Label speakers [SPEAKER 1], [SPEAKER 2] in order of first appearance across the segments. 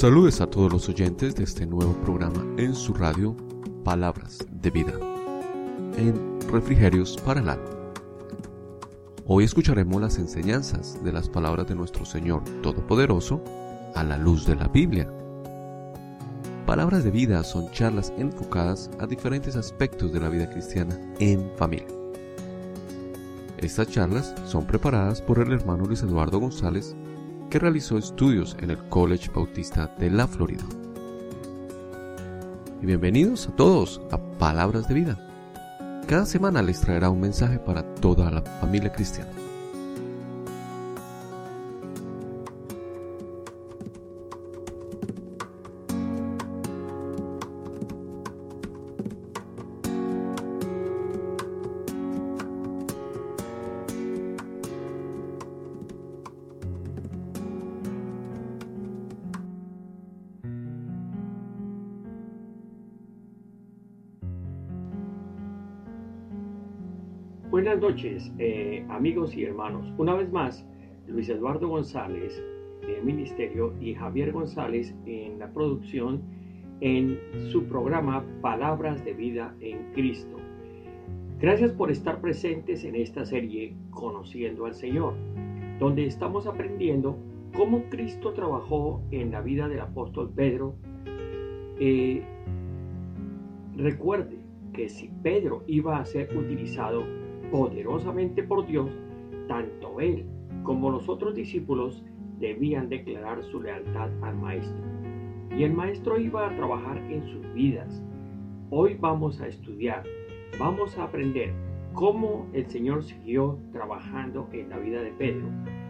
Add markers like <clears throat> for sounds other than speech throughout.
[SPEAKER 1] Saludes a todos los oyentes de este nuevo programa en su radio Palabras de Vida en Refrigerios para el Alma. Hoy escucharemos las enseñanzas de las palabras de nuestro Señor Todopoderoso a la luz de la Biblia. Palabras de Vida son charlas enfocadas a diferentes aspectos de la vida cristiana en familia. Estas charlas son preparadas por el hermano Luis Eduardo González que realizó estudios en el College Bautista de la Florida. Y bienvenidos a todos a Palabras de Vida. Cada semana les traerá un mensaje para toda la familia cristiana.
[SPEAKER 2] Buenas noches, eh, amigos y hermanos. Una vez más, Luis Eduardo González el Ministerio y Javier González en la producción en su programa Palabras de Vida en Cristo. Gracias por estar presentes en esta serie Conociendo al Señor, donde estamos aprendiendo cómo Cristo trabajó en la vida del apóstol Pedro. Eh, recuerde que si Pedro iba a ser utilizado poderosamente por Dios, tanto él como los otros discípulos debían declarar su lealtad al Maestro. Y el Maestro iba a trabajar en sus vidas. Hoy vamos a estudiar, vamos a aprender cómo el Señor siguió trabajando en la vida de Pedro.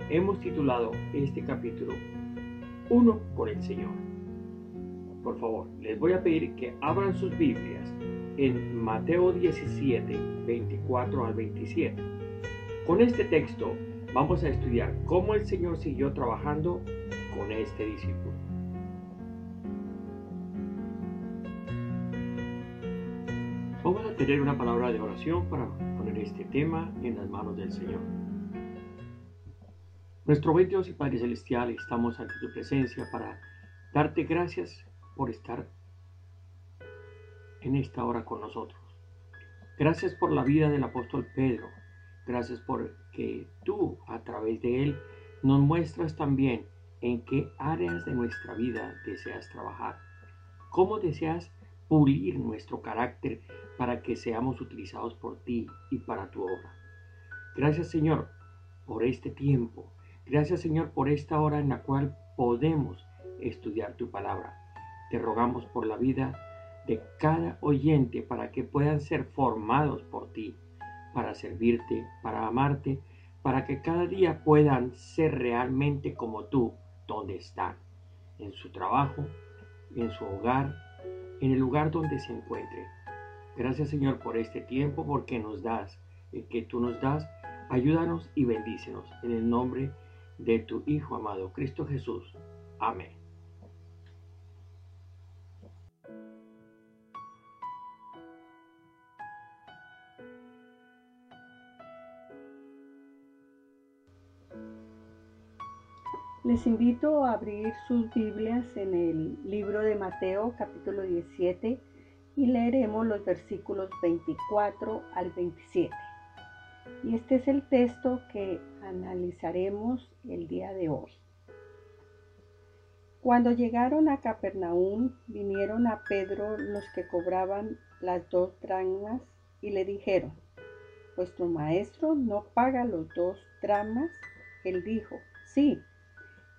[SPEAKER 2] Hemos titulado este capítulo Uno con el Señor. Por favor, les voy a pedir que abran sus Biblias en Mateo 17, 24 al 27. Con este texto vamos a estudiar cómo el Señor siguió trabajando con este discípulo. Vamos a tener una palabra de oración para poner este tema en las manos del Señor. Nuestro buen Dios y Padre Celestial, estamos ante tu presencia para darte gracias por estar en esta hora con nosotros. Gracias por la vida del apóstol Pedro. Gracias por que tú a través de él nos muestras también en qué áreas de nuestra vida deseas trabajar. Cómo deseas pulir nuestro carácter para que seamos utilizados por ti y para tu obra. Gracias Señor por este tiempo. Gracias Señor por esta hora en la cual podemos estudiar tu palabra. Te rogamos por la vida de cada oyente para que puedan ser formados por ti, para servirte, para amarte, para que cada día puedan ser realmente como tú, donde están, en su trabajo, en su hogar, en el lugar donde se encuentren. Gracias Señor por este tiempo, porque nos das, el que tú nos das, ayúdanos y bendícenos en el nombre de tu Hijo amado, Cristo Jesús. Amén.
[SPEAKER 3] Les invito a abrir sus Biblias en el libro de Mateo capítulo 17 y leeremos los versículos 24 al 27. Y este es el texto que analizaremos el día de hoy. Cuando llegaron a Capernaum, vinieron a Pedro los que cobraban las dos dracmas y le dijeron, ¿vuestro maestro no paga los dos dracmas? Él dijo, sí.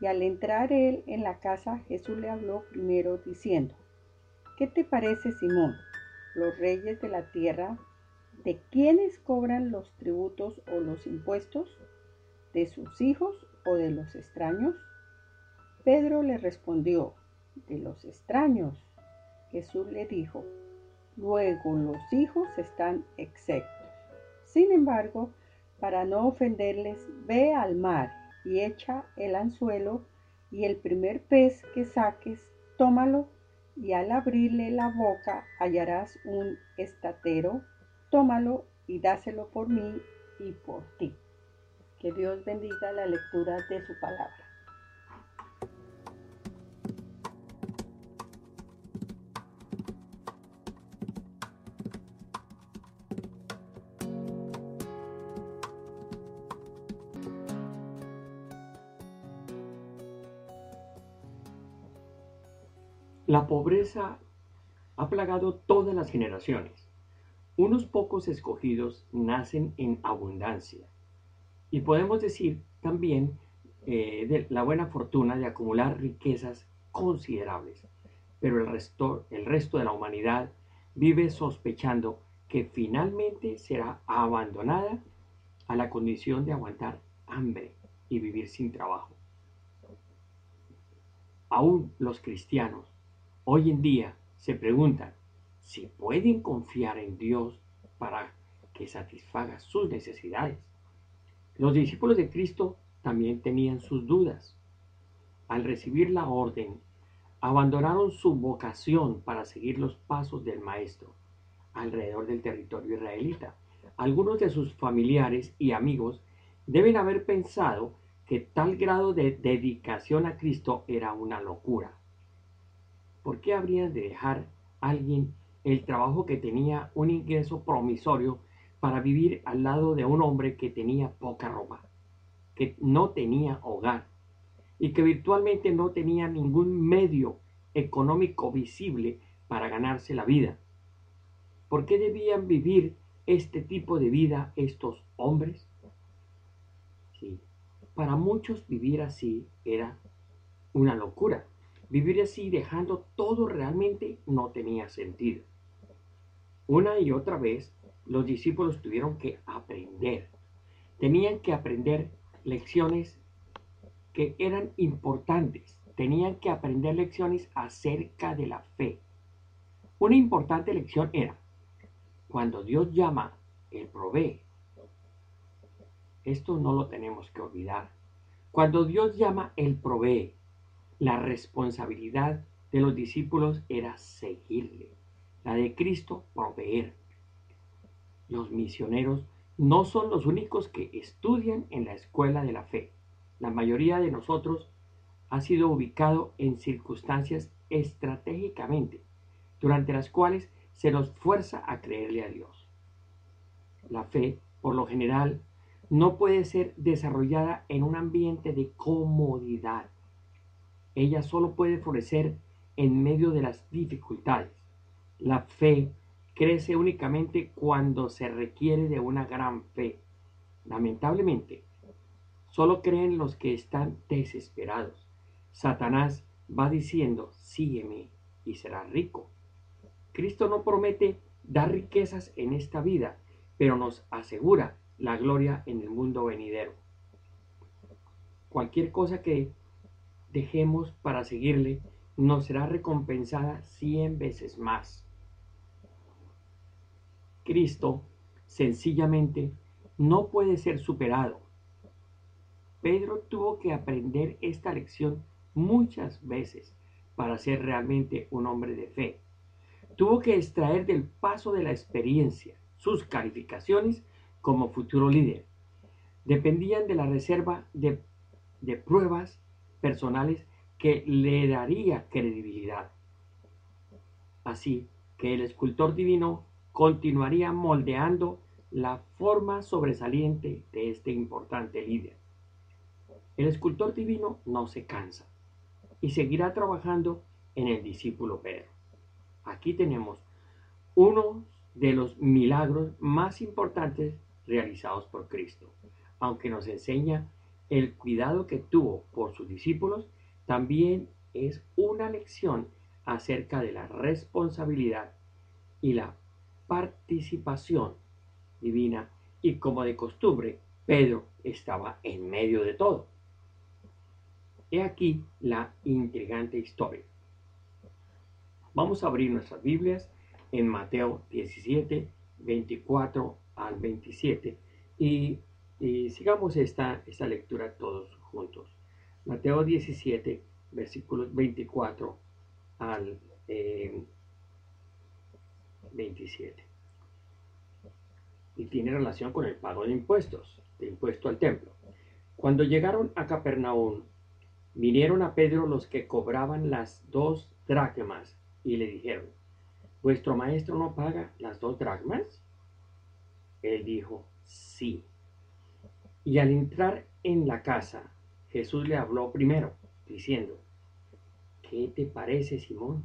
[SPEAKER 3] Y al entrar él en la casa, Jesús le habló primero diciendo, ¿qué te parece, Simón? Los reyes de la tierra, ¿de quiénes cobran los tributos o los impuestos? ¿De sus hijos o de los extraños? Pedro le respondió, de los extraños. Jesús le dijo, luego los hijos están exceptos. Sin embargo, para no ofenderles, ve al mar y echa el anzuelo y el primer pez que saques, tómalo y al abrirle la boca hallarás un estatero, tómalo y dáselo por mí y por ti. Que Dios bendiga la lectura de su palabra.
[SPEAKER 2] La pobreza ha plagado todas las generaciones. Unos pocos escogidos nacen en abundancia. Y podemos decir también eh, de la buena fortuna de acumular riquezas considerables. Pero el resto, el resto de la humanidad vive sospechando que finalmente será abandonada a la condición de aguantar hambre y vivir sin trabajo. Aún los cristianos hoy en día se preguntan si pueden confiar en Dios para que satisfaga sus necesidades. Los discípulos de Cristo también tenían sus dudas. Al recibir la orden, abandonaron su vocación para seguir los pasos del Maestro alrededor del territorio israelita. Algunos de sus familiares y amigos deben haber pensado que tal grado de dedicación a Cristo era una locura. ¿Por qué habrían de dejar alguien el trabajo que tenía un ingreso promisorio para vivir al lado de un hombre que tenía poca ropa, que no tenía hogar y que virtualmente no tenía ningún medio económico visible para ganarse la vida? ¿Por qué debían vivir este tipo de vida estos hombres? Sí, para muchos vivir así era una locura. Vivir así dejando todo realmente no tenía sentido. Una y otra vez los discípulos tuvieron que aprender. Tenían que aprender lecciones que eran importantes. Tenían que aprender lecciones acerca de la fe. Una importante lección era, cuando Dios llama, Él provee. Esto no lo tenemos que olvidar. Cuando Dios llama, Él provee. La responsabilidad de los discípulos era seguirle. La de Cristo, proveer. Los misioneros no son los únicos que estudian en la escuela de la fe. La mayoría de nosotros ha sido ubicado en circunstancias estratégicamente, durante las cuales se nos fuerza a creerle a Dios. La fe, por lo general, no puede ser desarrollada en un ambiente de comodidad. Ella solo puede florecer en medio de las dificultades. La fe crece únicamente cuando se requiere de una gran fe. Lamentablemente, solo creen los que están desesperados. Satanás va diciendo, sígueme y serás rico. Cristo no promete dar riquezas en esta vida, pero nos asegura la gloria en el mundo venidero. Cualquier cosa que dejemos para seguirle nos será recompensada cien veces más. Cristo sencillamente no puede ser superado. Pedro tuvo que aprender esta lección muchas veces para ser realmente un hombre de fe tuvo que extraer del paso de la experiencia sus calificaciones como futuro líder. Dependían de la reserva de, de pruebas personales que le daría credibilidad. Así que el escultor divino continuaría moldeando la forma sobresaliente de este importante líder. El escultor divino no se cansa y seguirá trabajando en el discípulo Pedro. Aquí tenemos uno de los milagros más importantes realizados por Cristo. Aunque nos enseña el cuidado que tuvo por sus discípulos, también es una lección acerca de la responsabilidad y la participación divina. Y como de costumbre, Pedro estaba en medio de todo. He aquí la intrigante historia. Vamos a abrir nuestras Biblias en Mateo 17, 24 al 27 y, sigamos esta, esta lectura todos juntos. Mateo 17, versículos 24 al 27. Eh, y tiene relación con el pago de impuestos, de impuesto al templo. Cuando llegaron a Capernaum, vinieron a Pedro los que cobraban las dos dracmas y le dijeron, ¿vuestro maestro no paga las dos dracmas? Él dijo, sí. Y al entrar en la casa, Jesús le habló primero, diciendo, ¿qué te parece, Simón?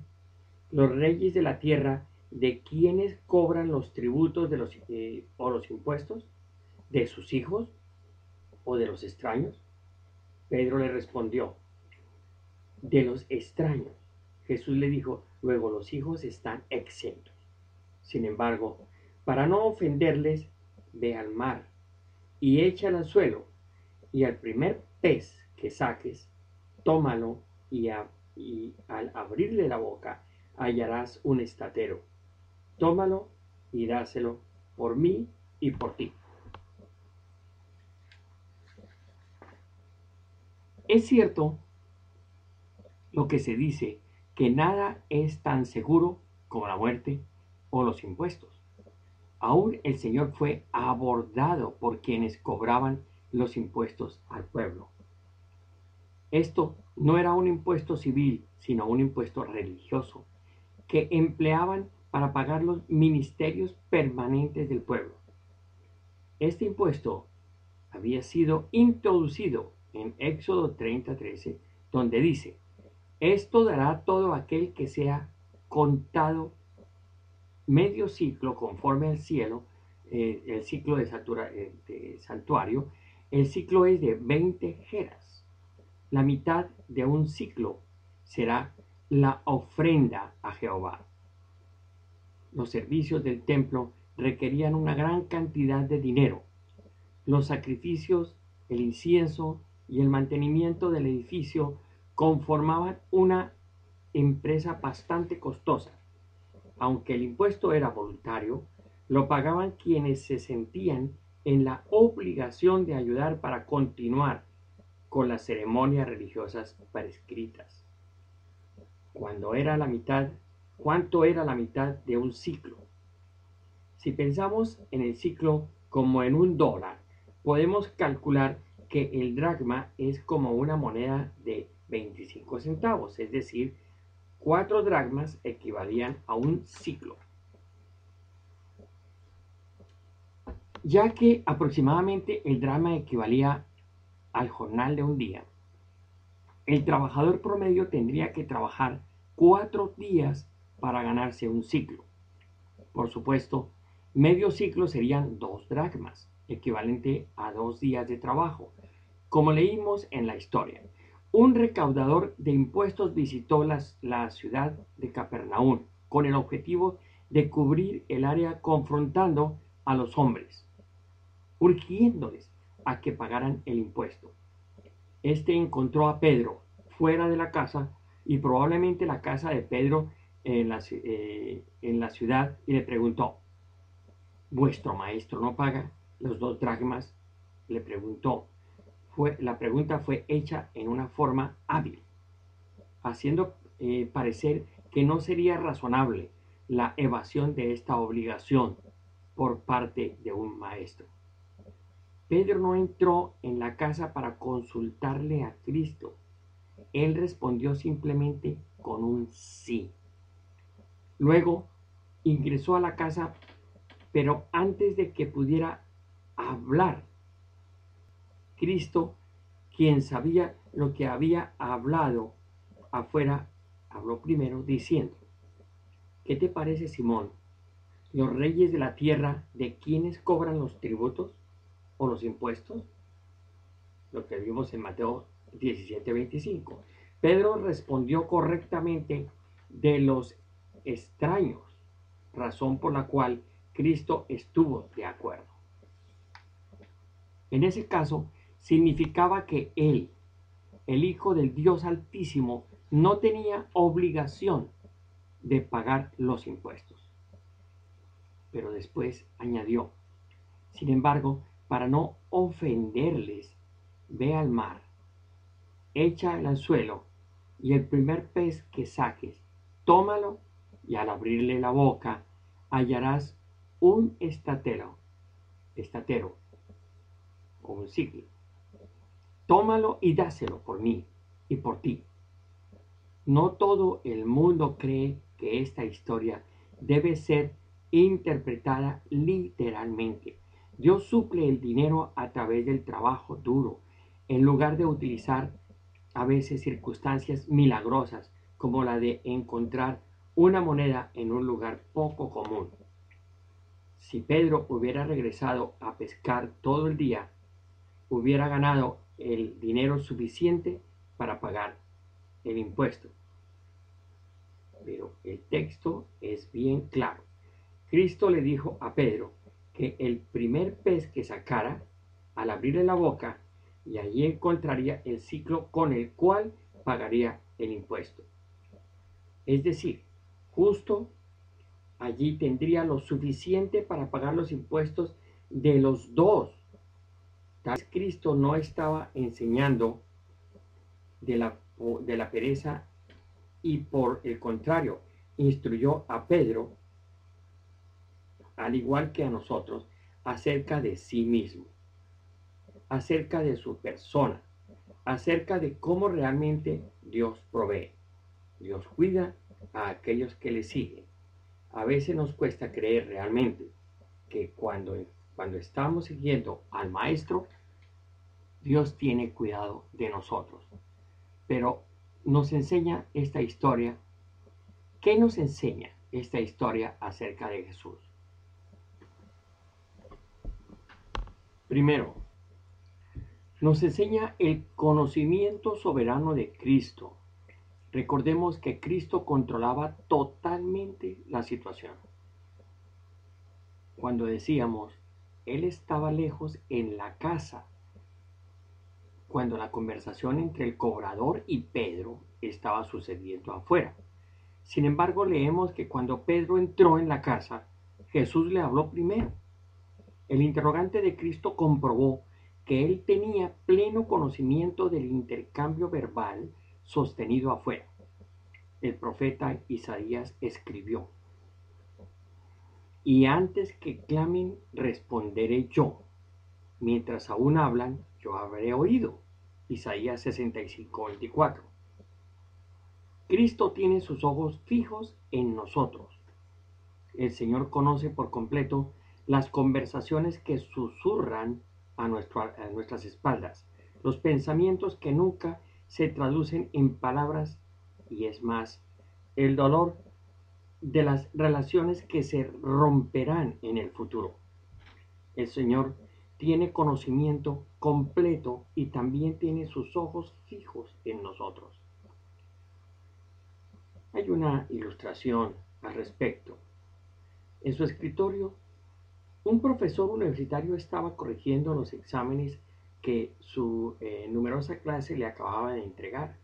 [SPEAKER 2] los reyes de la tierra, ¿de quiénes cobran los tributos de los, eh, o los impuestos? ¿De sus hijos o de los extraños? Pedro le respondió, de los extraños. Jesús le dijo, luego los hijos están exentos. Sin embargo, para no ofenderles, ve al mar y échalo al suelo, y al primer pez que saques, tómalo y, y al abrirle la boca hallarás un estatero. Tómalo y dáselo por mí y por ti. Es cierto lo que se dice, que nada es tan seguro como la muerte o los impuestos. Aún el Señor fue abordado por quienes cobraban los impuestos al pueblo. Esto no era un impuesto civil, sino un impuesto religioso, que empleaban para pagar los ministerios permanentes del pueblo. Este impuesto había sido introducido en Éxodo 30:13, donde dice, esto dará todo aquel que sea contado medio ciclo conforme al cielo, eh, el ciclo eh, de, santuario, el ciclo es de 20 jeras. La mitad de un ciclo será la ofrenda a Jehová. Los servicios del templo requerían una gran cantidad de dinero. Los sacrificios, el incienso y el mantenimiento del edificio conformaban una empresa bastante costosa. Aunque el impuesto era voluntario, lo pagaban quienes se sentían en la obligación de ayudar para continuar con las ceremonias religiosas prescritas. Cuando era la mitad, ¿cuánto era la mitad de un ciclo? Si pensamos en el ciclo como en un dólar, podemos calcular que el dracma es como una moneda de 25 centavos, es decir, 4 dracmas equivalían a un ciclo. Ya que aproximadamente el drama equivalía al jornal de un día, el trabajador promedio tendría que trabajar cuatro días para ganarse un ciclo. Por supuesto, medio ciclo serían dos dracmas, equivalente a dos días de trabajo, como leímos en la historia un recaudador de impuestos visitó la ciudad de Capernaum con el objetivo de cubrir el área confrontando a los hombres, urgiéndoles a que pagaran el impuesto. Este encontró a Pedro fuera de la casa y probablemente la casa de Pedro en la, eh, en la ciudad y le preguntó, ¿vuestro maestro no paga los dos dragmas? Le preguntó, la pregunta fue hecha en una forma hábil, haciendo eh, parecer que no sería razonable la evasión de esta obligación por parte de un maestro. Pedro no entró en la casa para consultarle a Cristo. Él respondió simplemente con un sí. Luego ingresó a la casa, pero antes de que pudiera hablar, Cristo, quien sabía lo que había hablado afuera, habló primero diciendo, ¿qué te parece Simón? ¿Los reyes de la tierra de quienes cobran los tributos o los impuestos? Lo que vimos en Mateo 17:25. Pedro respondió correctamente de los extraños, razón por la cual Cristo estuvo de acuerdo. En ese caso, significaba que él, el Hijo del Dios Altísimo, no tenía obligación de pagar los impuestos. Pero después añadió, sin embargo, para no ofenderles, ve al mar, echa al anzuelo y el primer pez que saques, tómalo y al abrirle la boca hallarás un estatero, estatero o un ciclo Tómalo y dáselo por mí y por ti. No todo el mundo cree que esta historia debe ser interpretada literalmente. Dios suple el dinero a través del trabajo duro, en lugar de utilizar a veces circunstancias milagrosas como la de encontrar una moneda en un lugar poco común. Si Pedro hubiera regresado a pescar todo el día, hubiera ganado el dinero suficiente para pagar el impuesto. Pero el texto es bien claro. Cristo le dijo a Pedro que el primer pez que sacara, al abrirle la boca, y allí encontraría el ciclo con el cual pagaría el impuesto. Es decir, justo allí tendría lo suficiente para pagar los impuestos de los dos. Tal Cristo no estaba enseñando de la, de la pereza y por el contrario, instruyó a Pedro, al igual que a nosotros, acerca de sí mismo, acerca de su persona, acerca de cómo realmente Dios provee. Dios cuida a aquellos que le siguen. A veces nos cuesta creer realmente que cuando, cuando estamos siguiendo al Maestro, Dios tiene cuidado de nosotros. Pero nos enseña esta historia. ¿Qué nos enseña esta historia acerca de Jesús? Primero, nos enseña el conocimiento soberano de Cristo. Recordemos que Cristo controlaba totalmente la situación. Cuando decíamos, Él estaba lejos en la casa, cuando la conversación entre el cobrador y Pedro estaba sucediendo afuera. Sin embargo, leemos que cuando Pedro entró en la casa, Jesús le habló primero. El interrogante de Cristo comprobó que él tenía pleno conocimiento del intercambio verbal sostenido afuera. El profeta Isaías escribió, y antes que clamen, responderé yo. Mientras aún hablan, yo habré oído. Isaías 65, 24. Cristo tiene sus ojos fijos en nosotros. El Señor conoce por completo las conversaciones que susurran a, nuestras espaldas, los pensamientos que nunca se traducen en palabras y es más, el dolor de las relaciones que se romperán en el futuro. El Señor tiene conocimiento completo y también tiene sus ojos fijos en nosotros. Hay una ilustración al respecto. En su escritorio un profesor universitario estaba corrigiendo los exámenes que su eh, numerosa clase le acababa de entregar.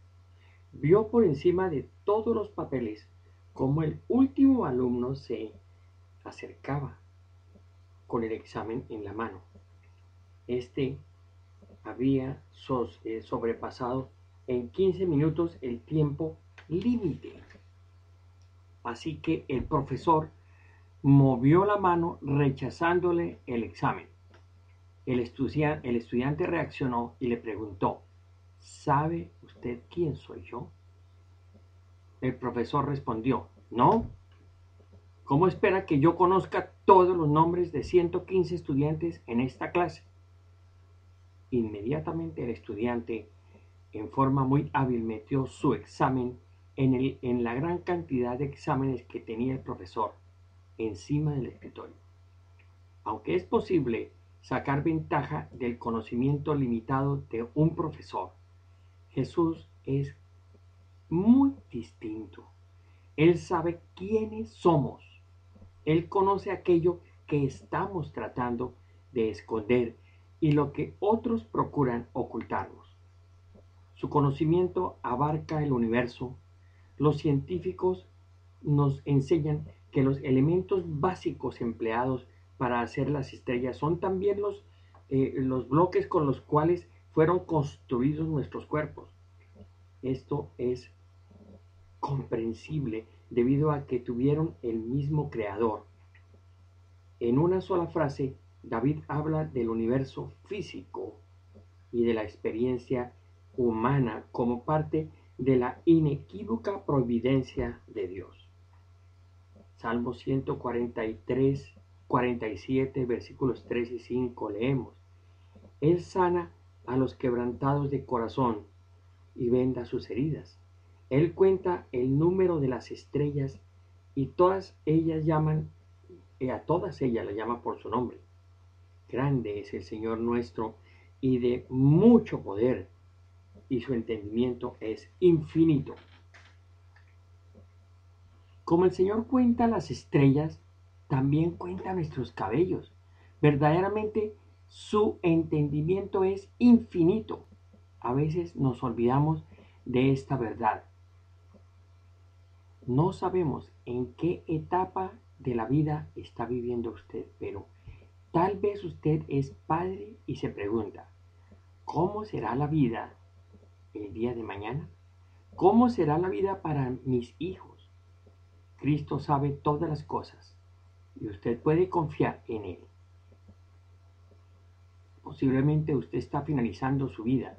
[SPEAKER 2] Vio por encima de todos los papeles cómo el último alumno se acercaba con el examen en la mano. Este había eh, sobrepasado en 15 minutos el tiempo límite. Así que el profesor movió la mano rechazándole el examen. El, estudiante reaccionó y le preguntó, ¿sabe usted quién soy yo? El profesor respondió, no. ¿Cómo espera que yo conozca todos los nombres de 115 estudiantes en esta clase? Inmediatamente el estudiante, en forma muy hábil, metió su examen en, en la gran cantidad de exámenes que tenía el profesor encima del escritorio. Aunque es posible sacar ventaja del conocimiento limitado de un profesor, Jesús es muy distinto. Él sabe quiénes somos. Él conoce aquello que estamos tratando de esconder y lo que otros procuran ocultarnos. Su conocimiento abarca el universo. Los científicos nos enseñan que los elementos básicos empleados para hacer las estrellas son también los, eh, los bloques con los cuales fueron construidos nuestros cuerpos. Esto es comprensible debido a que tuvieron el mismo creador. En una sola frase, David habla del universo físico y de la experiencia humana como parte de la inequívoca providencia de Dios. Salmo 143, 47, versículos 3 y 5 leemos. Él sana a los quebrantados de corazón y venda sus heridas. Él cuenta el número de las estrellas y todas ellas llaman, y a todas ellas la llama por su nombre. Grande es el Señor nuestro y de mucho poder, y su entendimiento es infinito. Como el Señor cuenta las estrellas, también cuenta nuestros cabellos. Verdaderamente su entendimiento es infinito. A veces nos olvidamos de esta verdad. No sabemos en qué etapa de la vida está viviendo usted, pero tal vez usted es padre y se pregunta, ¿cómo será la vida el día de mañana? ¿Cómo será la vida para mis hijos? Cristo sabe todas las cosas y usted puede confiar en Él. Posiblemente usted está finalizando su vida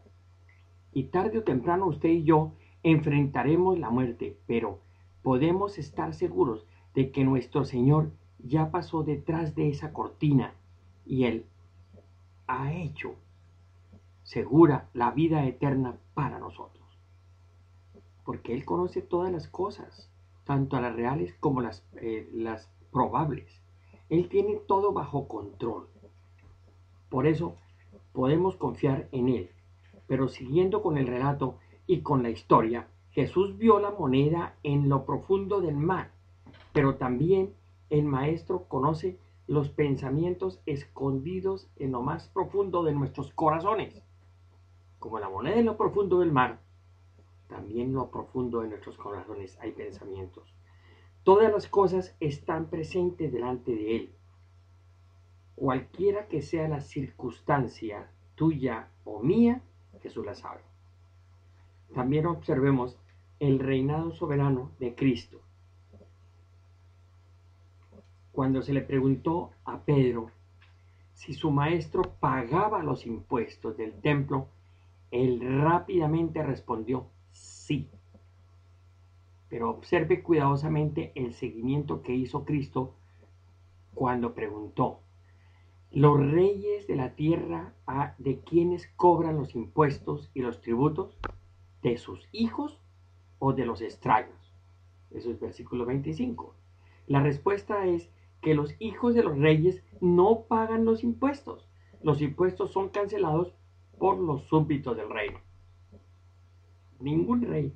[SPEAKER 2] y tarde o temprano usted y yo enfrentaremos la muerte, pero podemos estar seguros de que nuestro Señor ya pasó detrás de esa cortina y Él ha hecho segura la vida eterna para nosotros. Porque Él conoce todas las cosas, tanto las reales como las, eh, las probables. Él tiene todo bajo control. Por eso podemos confiar en Él. Pero siguiendo con el relato y con la historia, Jesús vio la moneda en lo profundo del mar, pero también el Maestro conoce los pensamientos escondidos en lo más profundo de nuestros corazones. Como la moneda en lo profundo del mar, también en lo profundo de nuestros corazones hay pensamientos. Todas las cosas están presentes delante de Él. Cualquiera que sea la circunstancia tuya o mía, Jesús la sabe. También observemos el reinado soberano de Cristo. Cuando se le preguntó a Pedro si su maestro pagaba los impuestos del templo, él rápidamente respondió sí. Pero observe cuidadosamente el seguimiento que hizo Cristo cuando preguntó, ¿los reyes de la tierra de quienes cobran los impuestos y los tributos? ¿De sus hijos o de los extraños? Eso es versículo 25. La respuesta es que los hijos de los reyes no pagan los impuestos. Los impuestos son cancelados por los súbditos del reino. Ningún rey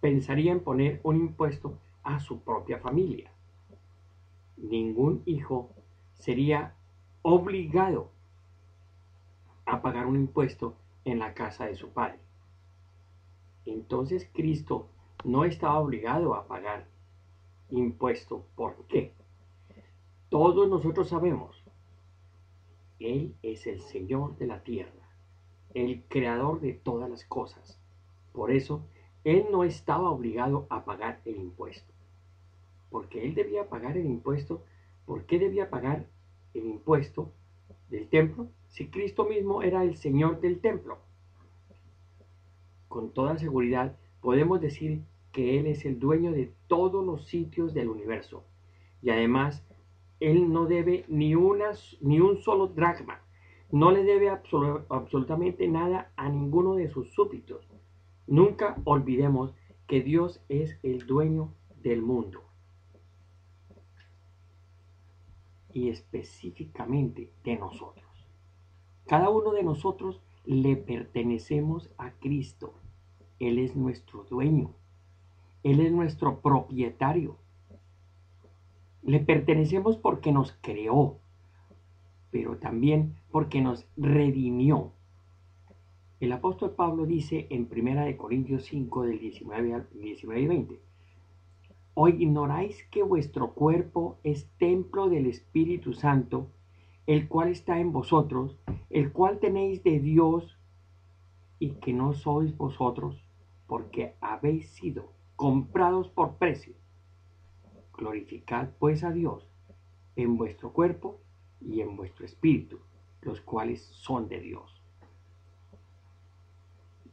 [SPEAKER 2] pensaría en poner un impuesto a su propia familia. Ningún hijo sería obligado a pagar un impuesto en la casa de su padre. Entonces Cristo no estaba obligado a pagar impuesto. ¿Por qué? Todos nosotros sabemos, Él es el Señor de la tierra, el creador de todas las cosas. Por eso, él no estaba obligado a pagar el impuesto. Porque él debía pagar el impuesto. ¿Por qué debía pagar el impuesto del templo si Cristo mismo era el Señor del templo? Con toda seguridad podemos decir que Él es el dueño de todos los sitios del universo. Y además, Él no debe ni, ni un solo dracma. No le debe absolutamente nada a ninguno de sus súbditos. Nunca olvidemos que Dios es el dueño del mundo. Y específicamente de nosotros. Cada uno de nosotros le pertenecemos a Cristo. Él es nuestro dueño. Él es nuestro propietario. Le pertenecemos porque nos creó, pero también porque nos redimió el apóstol Pablo dice en 1 Corintios 5 del 19 al 19 y 20, ¿O ignoráis que vuestro cuerpo es templo del Espíritu Santo, el cual está en vosotros, el cual tenéis de Dios y que no sois vosotros, porque habéis sido comprados por precio? Glorificad pues a Dios en vuestro cuerpo y en vuestro espíritu, los cuales son de Dios.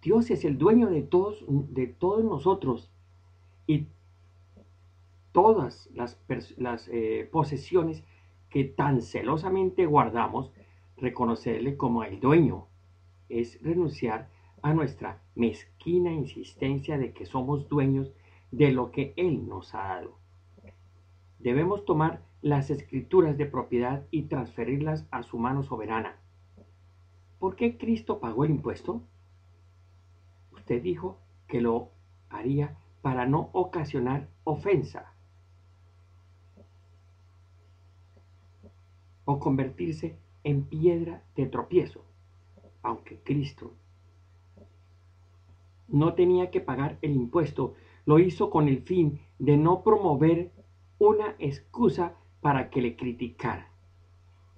[SPEAKER 2] Dios es el dueño de todos, de todos nosotros y todas las, las eh, posesiones que tan celosamente guardamos, reconocerle como el dueño es renunciar a nuestra mezquina insistencia de que somos dueños de lo que Él nos ha dado. Debemos tomar las escrituras de propiedad y transferirlas a su mano soberana. ¿Por qué Cristo pagó el impuesto? Usted dijo que lo haría para no ocasionar ofensa o convertirse en piedra de tropiezo, aunque Cristo no tenía que pagar el impuesto, lo hizo con el fin de no promover una excusa para que le criticara.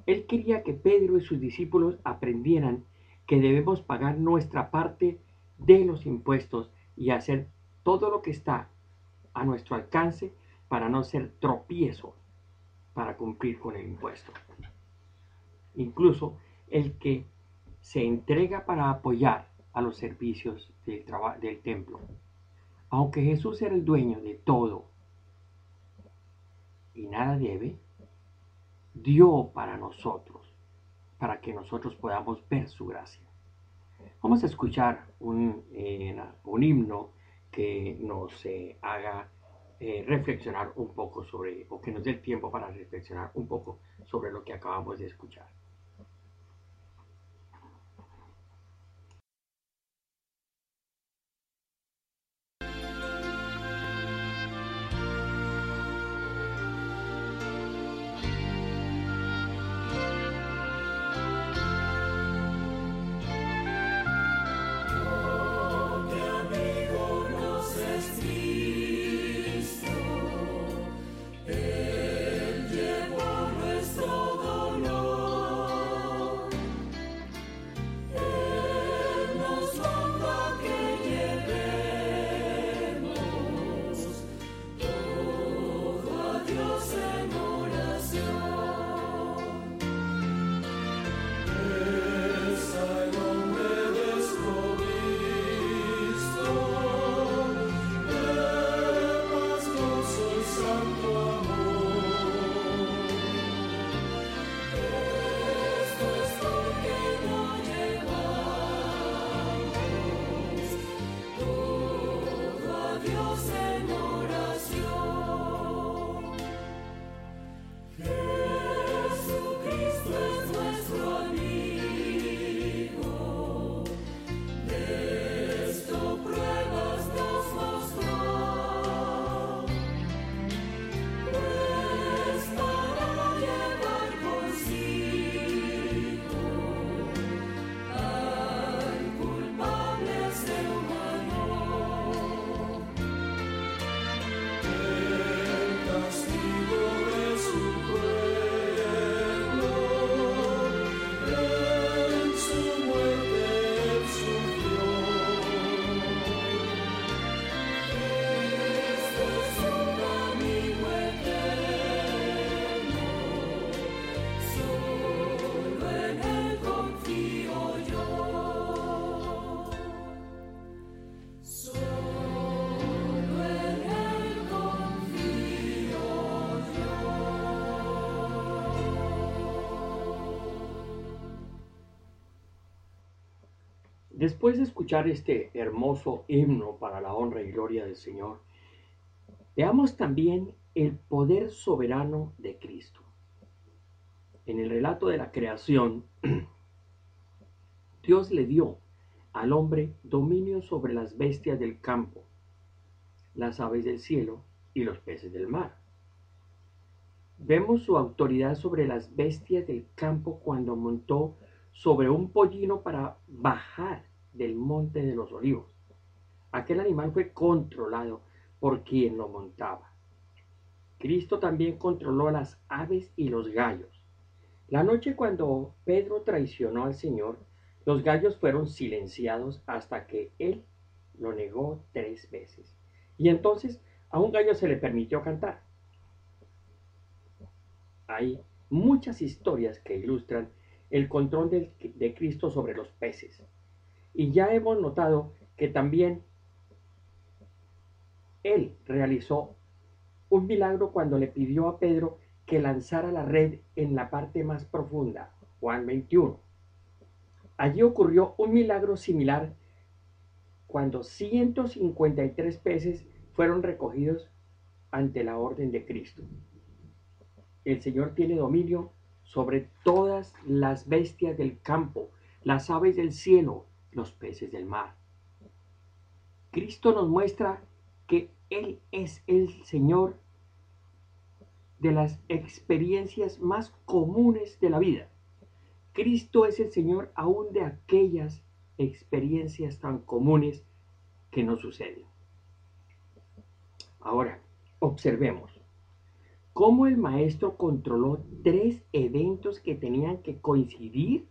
[SPEAKER 2] Él quería que Pedro y sus discípulos aprendieran que debemos pagar nuestra parte de los impuestos y hacer todo lo que está a nuestro alcance para no ser tropiezo para cumplir con el impuesto. Incluso el que se entrega para apoyar a los servicios del, del templo. Aunque Jesús era el dueño de todo y nada debe, dio para nosotros, para que nosotros podamos ver su gracia. Vamos a escuchar un, eh, un himno que nos eh, haga eh, reflexionar un poco sobre, o que nos dé tiempo para reflexionar un poco sobre lo que acabamos de escuchar. Después de escuchar este hermoso himno para la honra y gloria del Señor, veamos también el poder soberano de Cristo. En el relato de la creación, <clears throat> Dios le dio al hombre dominio sobre las bestias del campo, las aves del cielo y los peces del mar. Vemos su autoridad sobre las bestias del campo cuando montó sobre un pollino para bajar del monte de los olivos. Aquel animal fue controlado por quien lo montaba. Cristo también controló las aves y los gallos. La noche cuando Pedro traicionó al Señor, los gallos fueron silenciados hasta que él lo negó tres veces. Y entonces a un gallo se le permitió cantar. Hay muchas historias que ilustran el control de, de Cristo sobre los peces. Y ya hemos notado que también él realizó un milagro cuando le pidió a Pedro que lanzara la red en la parte más profunda, Juan 21. Allí ocurrió un milagro similar cuando 153 peces fueron recogidos ante la orden de Cristo. el Señor tiene dominio sobre todas las bestias del campo, las aves del cielo, los peces del mar. Cristo nos muestra que Él es el Señor de las experiencias más comunes de la vida. Cristo es el Señor aún de aquellas experiencias tan comunes que nos suceden. Ahora, observemos cómo el maestro controló tres eventos que tenían que coincidir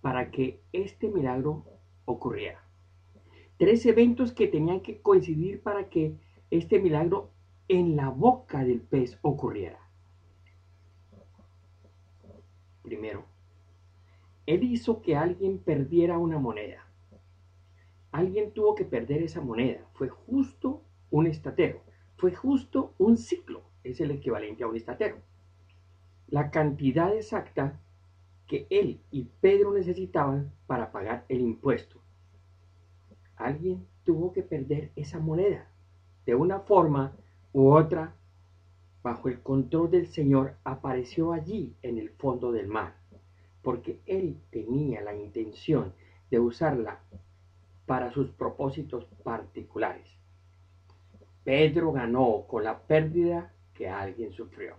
[SPEAKER 2] para que este milagro ocurriera. Tres eventos que tenían que coincidir para que este milagro en la boca del pez ocurriera. Primero, él hizo que alguien perdiera una moneda. Alguien tuvo que perder esa moneda. Fue justo un estatero. Fue justo un ciclo. Es el equivalente a un estatero. La cantidad exacta que él y Pedro necesitaban para pagar el impuesto. Alguien tuvo que perder esa moneda. De una forma u otra, bajo el control del Señor, apareció allí en el fondo del mar, porque Él tenía la intención de usarla para sus propósitos particulares. Pedro ganó con la pérdida que alguien sufrió.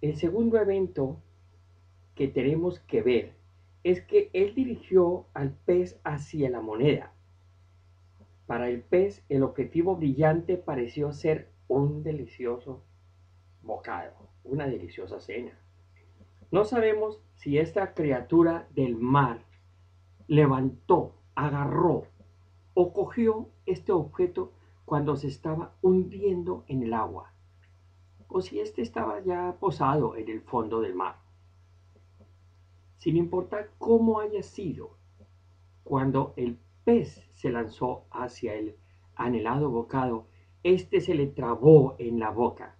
[SPEAKER 2] El segundo evento que tenemos que ver es que él dirigió al pez hacia la moneda para el pez, el objetivo brillante pareció ser un delicioso bocado, una deliciosa cena. No sabemos si esta criatura del mar levantó, agarró o cogió este objeto cuando se estaba hundiendo en el agua, o si éste estaba ya posado en el fondo del mar. Sin importar cómo haya sido, cuando el pez se lanzó hacia el anhelado bocado, éste se le trabó en la boca.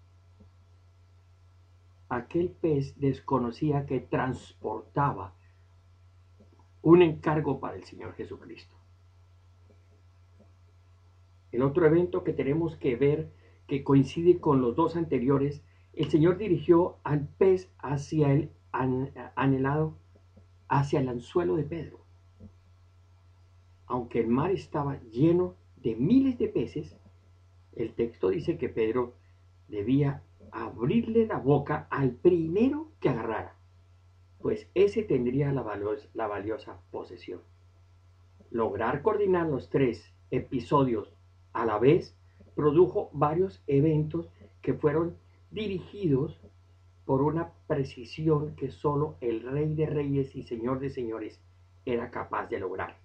[SPEAKER 2] Aquel pez desconocía que transportaba un encargo para el Señor Jesucristo. El otro evento que tenemos que ver, que coincide con los dos anteriores, el Señor dirigió al pez hacia el anhelado, hacia el anzuelo de Pedro aunque el mar estaba lleno de miles de peces, el texto dice que Pedro debía abrirle la boca al primero que agarrara, pues ese tendría la, la valiosa posesión. Lograr coordinar los tres episodios a la vez produjo varios eventos que fueron dirigidos por una precisión que solo el Rey de Reyes y Señor de Señores era capaz de lograr.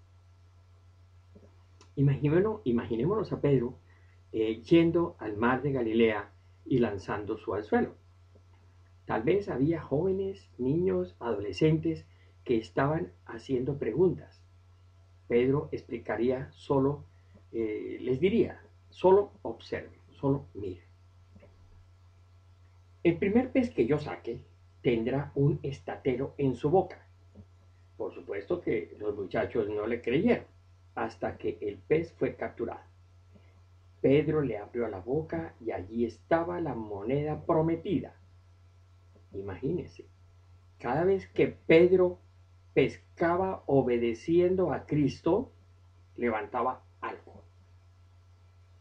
[SPEAKER 2] Imaginémonos, imaginémonos a Pedro eh, yendo al mar de Galilea y lanzando su anzuelo. Tal vez había jóvenes, niños, adolescentes que estaban haciendo preguntas. Pedro explicaría solo, eh, les diría, solo observe, solo mire. El primer pez que yo saque tendrá un estatero en su boca. Por supuesto que los muchachos no le creyeron hasta que el pez fue capturado. Pedro le abrió la boca y allí estaba la moneda prometida. Imagínense, cada vez que Pedro pescaba obedeciendo a Cristo, levantaba algo.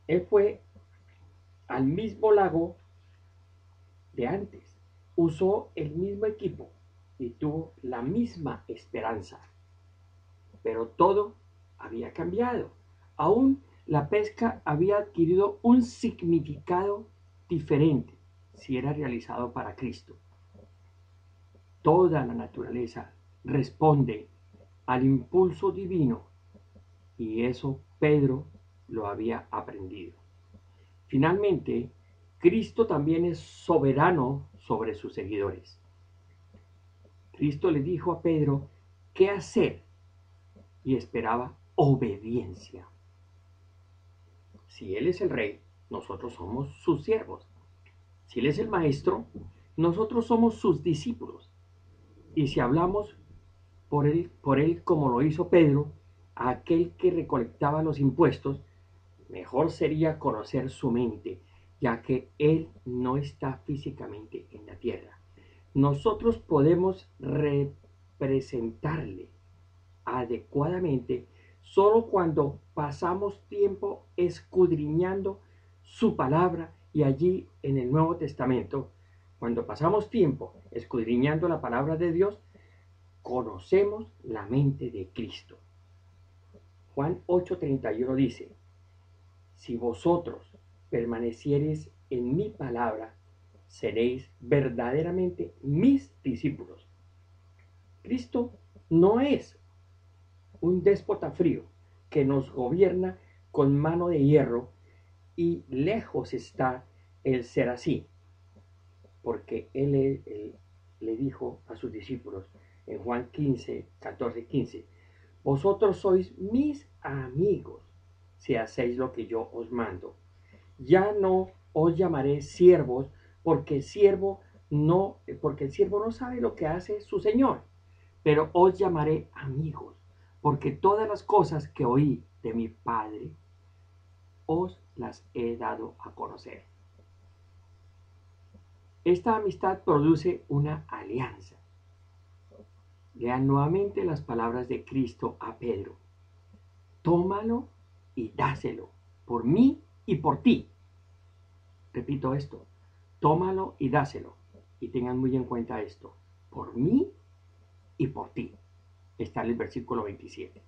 [SPEAKER 2] Él fue al mismo lago de antes, usó el mismo equipo y tuvo la misma esperanza. Pero todo había cambiado. Aún la pesca había adquirido un significado diferente si era realizado para Cristo. Toda la naturaleza responde al impulso divino y eso Pedro lo había aprendido. Finalmente, Cristo también es soberano sobre sus seguidores. Cristo le dijo a Pedro qué hacer y esperaba obediencia. Si Él es el rey, nosotros somos sus siervos. Si Él es el maestro, nosotros somos sus discípulos. Y si hablamos por Él, por él como lo hizo Pedro, aquel que recolectaba los impuestos, mejor sería conocer su mente ya que Él no está físicamente en la tierra. Nosotros podemos representarle adecuadamente solo cuando pasamos tiempo escudriñando su palabra y allí en el Nuevo Testamento, cuando pasamos tiempo escudriñando la palabra de Dios, conocemos la mente de Cristo. Juan 8:31 dice, si vosotros permaneciereis en mi palabra, seréis verdaderamente mis discípulos. Cristo no es un déspota frío que nos gobierna con mano de hierro y lejos está el ser así, porque él, le dijo a sus discípulos en Juan 15, 14, 15, vosotros sois mis amigos si hacéis lo que yo os mando. Ya no os llamaré siervos, porque siervo no, porque el siervo no sabe lo que hace su señor, pero os llamaré amigos, porque todas las cosas que oí de mi Padre os las he dado a conocer. Esta amistad produce una alianza. Lean nuevamente las palabras de Cristo a Pedro. Tómalo y dáselo, por mí y por ti. Repito esto, tómalo y dáselo. Y tengan muy en cuenta esto, por mí y por ti está en el versículo 27.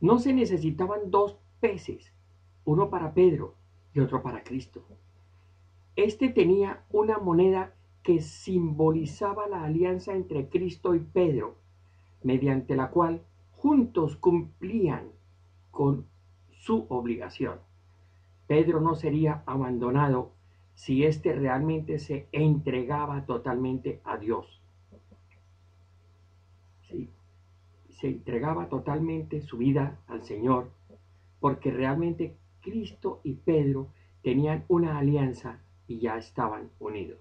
[SPEAKER 2] No se necesitaban dos peces, uno para Pedro y otro para Cristo. Este tenía una moneda que simbolizaba la alianza entre Cristo y Pedro, mediante la cual juntos cumplían con su obligación. Pedro no sería abandonado si éste realmente se entregaba totalmente a Dios. Sí, se entregaba totalmente su vida al Señor, porque realmente Cristo y Pedro tenían una alianza y ya estaban unidos.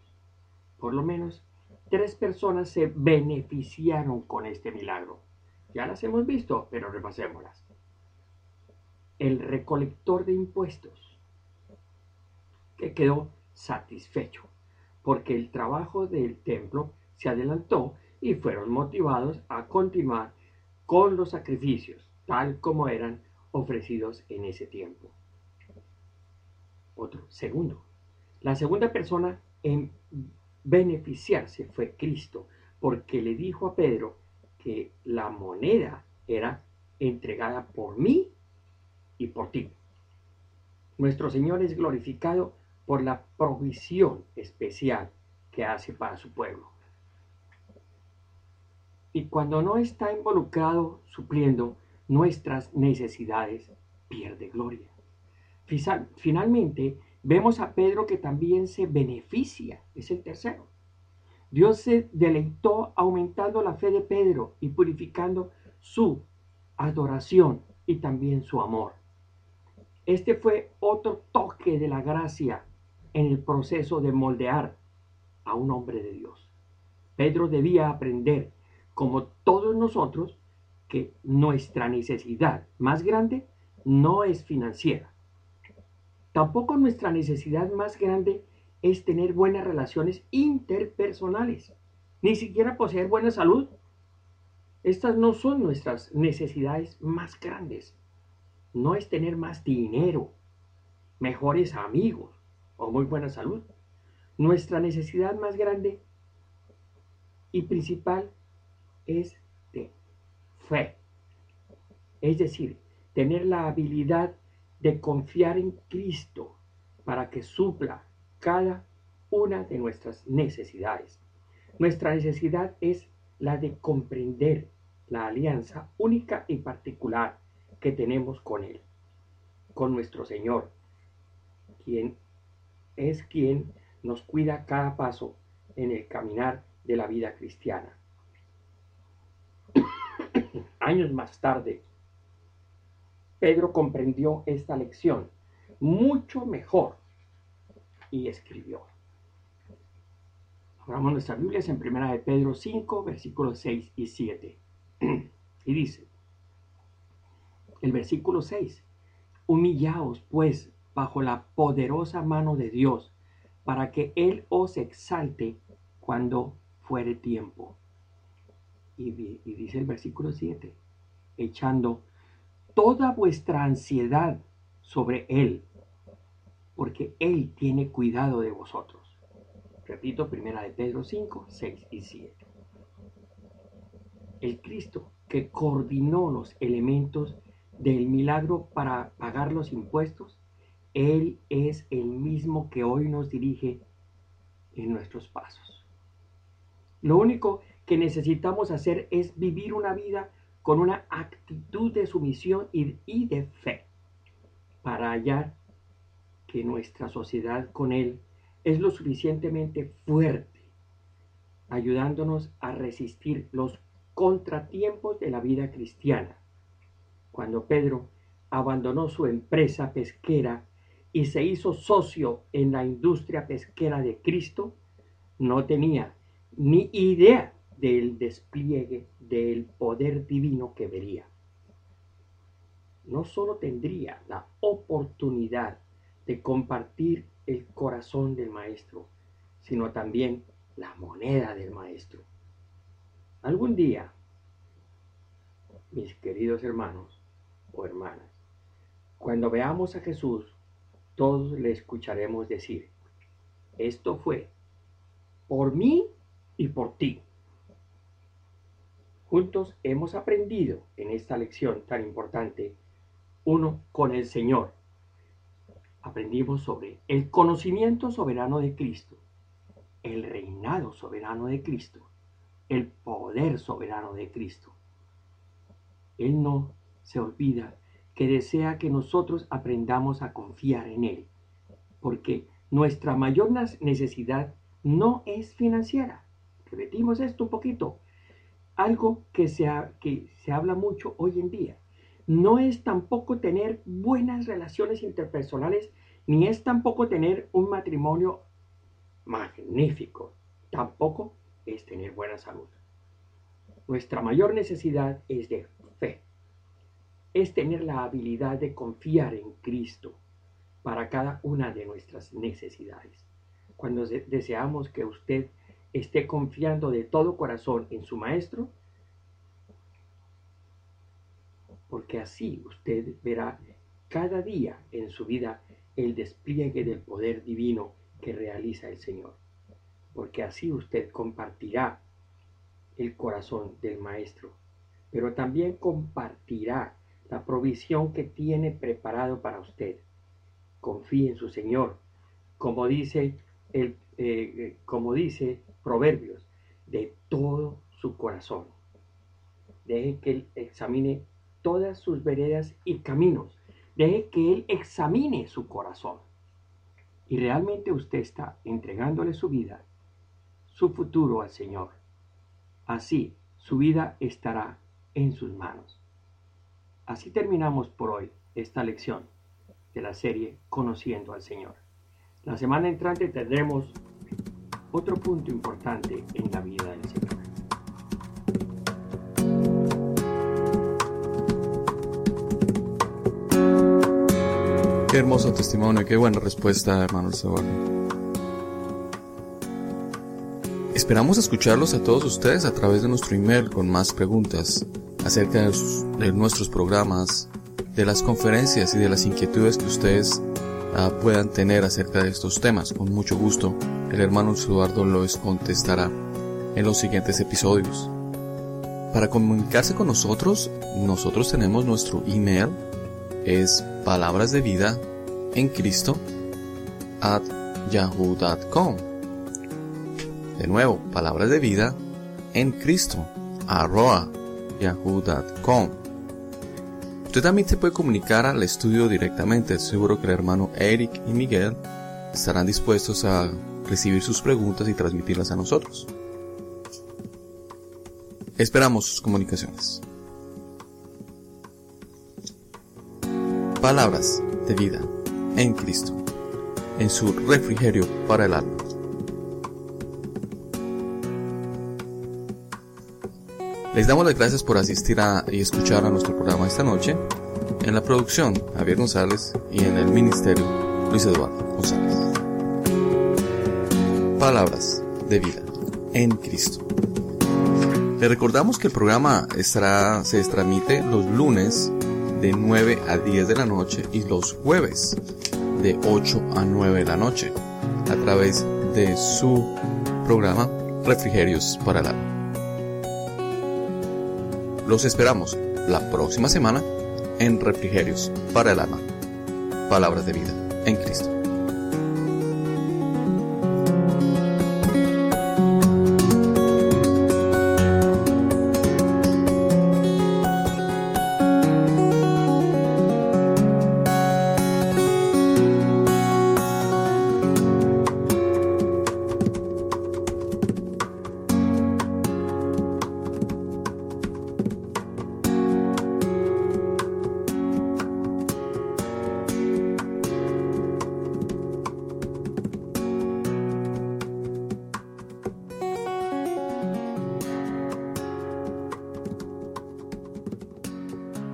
[SPEAKER 2] Por lo menos tres personas se beneficiaron con este milagro. Ya las hemos visto, pero repasémoslas. El recolector de impuestos, que quedó satisfecho, porque el trabajo del templo se adelantó y fueron motivados a continuar con los sacrificios, tal como eran ofrecidos en ese tiempo. Otro, segundo, la segunda persona en beneficiarse fue Cristo, porque le dijo a Pedro que la moneda era entregada por mí y por ti. Nuestro Señor es glorificado por la provisión especial que hace para su pueblo. Y cuando no está involucrado supliendo nuestras necesidades, pierde gloria. Finalmente, vemos a Pedro que también se beneficia, es el tercero. Dios se deleitó aumentando la fe de Pedro y purificando su adoración y también su amor. Este fue otro toque de la gracia en el proceso de moldear a un hombre de Dios. Pedro debía aprender como todos nosotros, que nuestra necesidad más grande no es financiera. Tampoco nuestra necesidad más grande es tener buenas relaciones interpersonales, ni siquiera poseer buena salud. Estas no son nuestras necesidades más grandes. No es tener más dinero, mejores amigos o muy buena salud. Nuestra necesidad más grande y principal es de fe. Es decir, tener la habilidad de confiar en Cristo para que supla cada una de nuestras necesidades. Nuestra necesidad es la de comprender la alianza única y particular que tenemos con Él, con nuestro Señor, quien es quien nos cuida cada paso en el caminar de la vida cristiana <coughs> años más tarde, Pedro comprendió esta lección mucho mejor y escribió. Abramos nuestras Biblias en 1 de Pedro 5, versículos 6 y 7. <coughs> y dice, el versículo 6, humillaos pues bajo la poderosa mano de Dios, para que Él os exalte cuando fuere tiempo. Y, dice el versículo 7, echando toda vuestra ansiedad sobre Él, porque Él tiene cuidado de vosotros. Repito, primera de Pedro 5, 6 y 7. El Cristo que coordinó los elementos del milagro para pagar los impuestos, Él es el mismo que hoy nos dirige en nuestros pasos. Lo único que necesitamos hacer es vivir una vida con una actitud de sumisión y de fe para hallar que nuestra sociedad con Él es lo suficientemente fuerte, ayudándonos a resistir los contratiempos de la vida cristiana. Cuando Pedro abandonó su empresa pesquera y se hizo socio en la industria pesquera de Cristo, no tenía ni idea del despliegue del poder divino que vería. No solo tendría la oportunidad de compartir el corazón del maestro, sino también la moneda del maestro. Algún día, mis queridos hermanos o hermanas, cuando veamos a Jesús, todos le escucharemos decir, esto fue por mí y por ti. Juntos hemos aprendido en esta lección tan importante, uno con el Señor. Aprendimos sobre el conocimiento soberano de Cristo, el reinado soberano de Cristo, el poder soberano de Cristo. Él no se olvida que desea que nosotros aprendamos a confiar en Él, porque nuestra mayor necesidad no es financiera. Repetimos esto un poquito. Algo que se, que se habla mucho hoy en día. No es tampoco tener buenas relaciones interpersonales, ni es tampoco tener un matrimonio magnífico. Tampoco es tener buena salud. Nuestra mayor necesidad es de fe. Es tener la habilidad de confiar en Cristo para cada una de nuestras necesidades. Cuando deseamos que usted esté confiando de todo corazón en su Maestro, porque así usted verá cada día en su vida el despliegue del poder divino que realiza el Señor porque así usted compartirá el corazón del Maestro, pero también compartirá la provisión que tiene preparado para usted. Confíe en su Señor, como dice, el, eh, como dice Proverbios, de todo su corazón. Deje que Él examine todas sus veredas y caminos. Deje que Él examine su corazón. Y realmente usted está entregándole su vida su futuro al Señor. Así su vida estará en sus manos. Así terminamos por hoy esta lección de la serie Conociendo al Señor. La semana entrante tendremos otro punto importante en la vida del Señor.
[SPEAKER 1] Qué hermoso testimonio, qué buena respuesta, hermano. Esperamos escucharlos a todos ustedes a través de nuestro email con más preguntas acerca de, nuestros programas, de las conferencias y de las inquietudes que ustedes ah, puedan tener acerca de estos temas. Con mucho gusto, el hermano Eduardo los contestará en los siguientes episodios. Para comunicarse con nosotros, nosotros tenemos nuestro email, es palabras de vida en at yahoo.com. De nuevo, palabras de vida en Cristo, yahoo.com. Usted también se puede comunicar al estudio directamente. Seguro que el hermano Eric y Miguel estarán dispuestos a recibir sus preguntas y transmitirlas a nosotros. Esperamos sus comunicaciones. Palabras de vida en Cristo, en su refrigerio para el alma. Les damos las gracias por asistir a, y escuchar a nuestro programa esta noche. En la producción, Javier González y en el ministerio, Luis Eduardo González. Palabras de vida en Cristo. Le recordamos que el programa se transmite los lunes de 9 a 10 de la noche y los jueves de 8 a 9 de la noche a través de su programa Refrigerios para el Alma. Los esperamos la próxima semana en Refrigerios para el Alma. Palabras de vida en Cristo.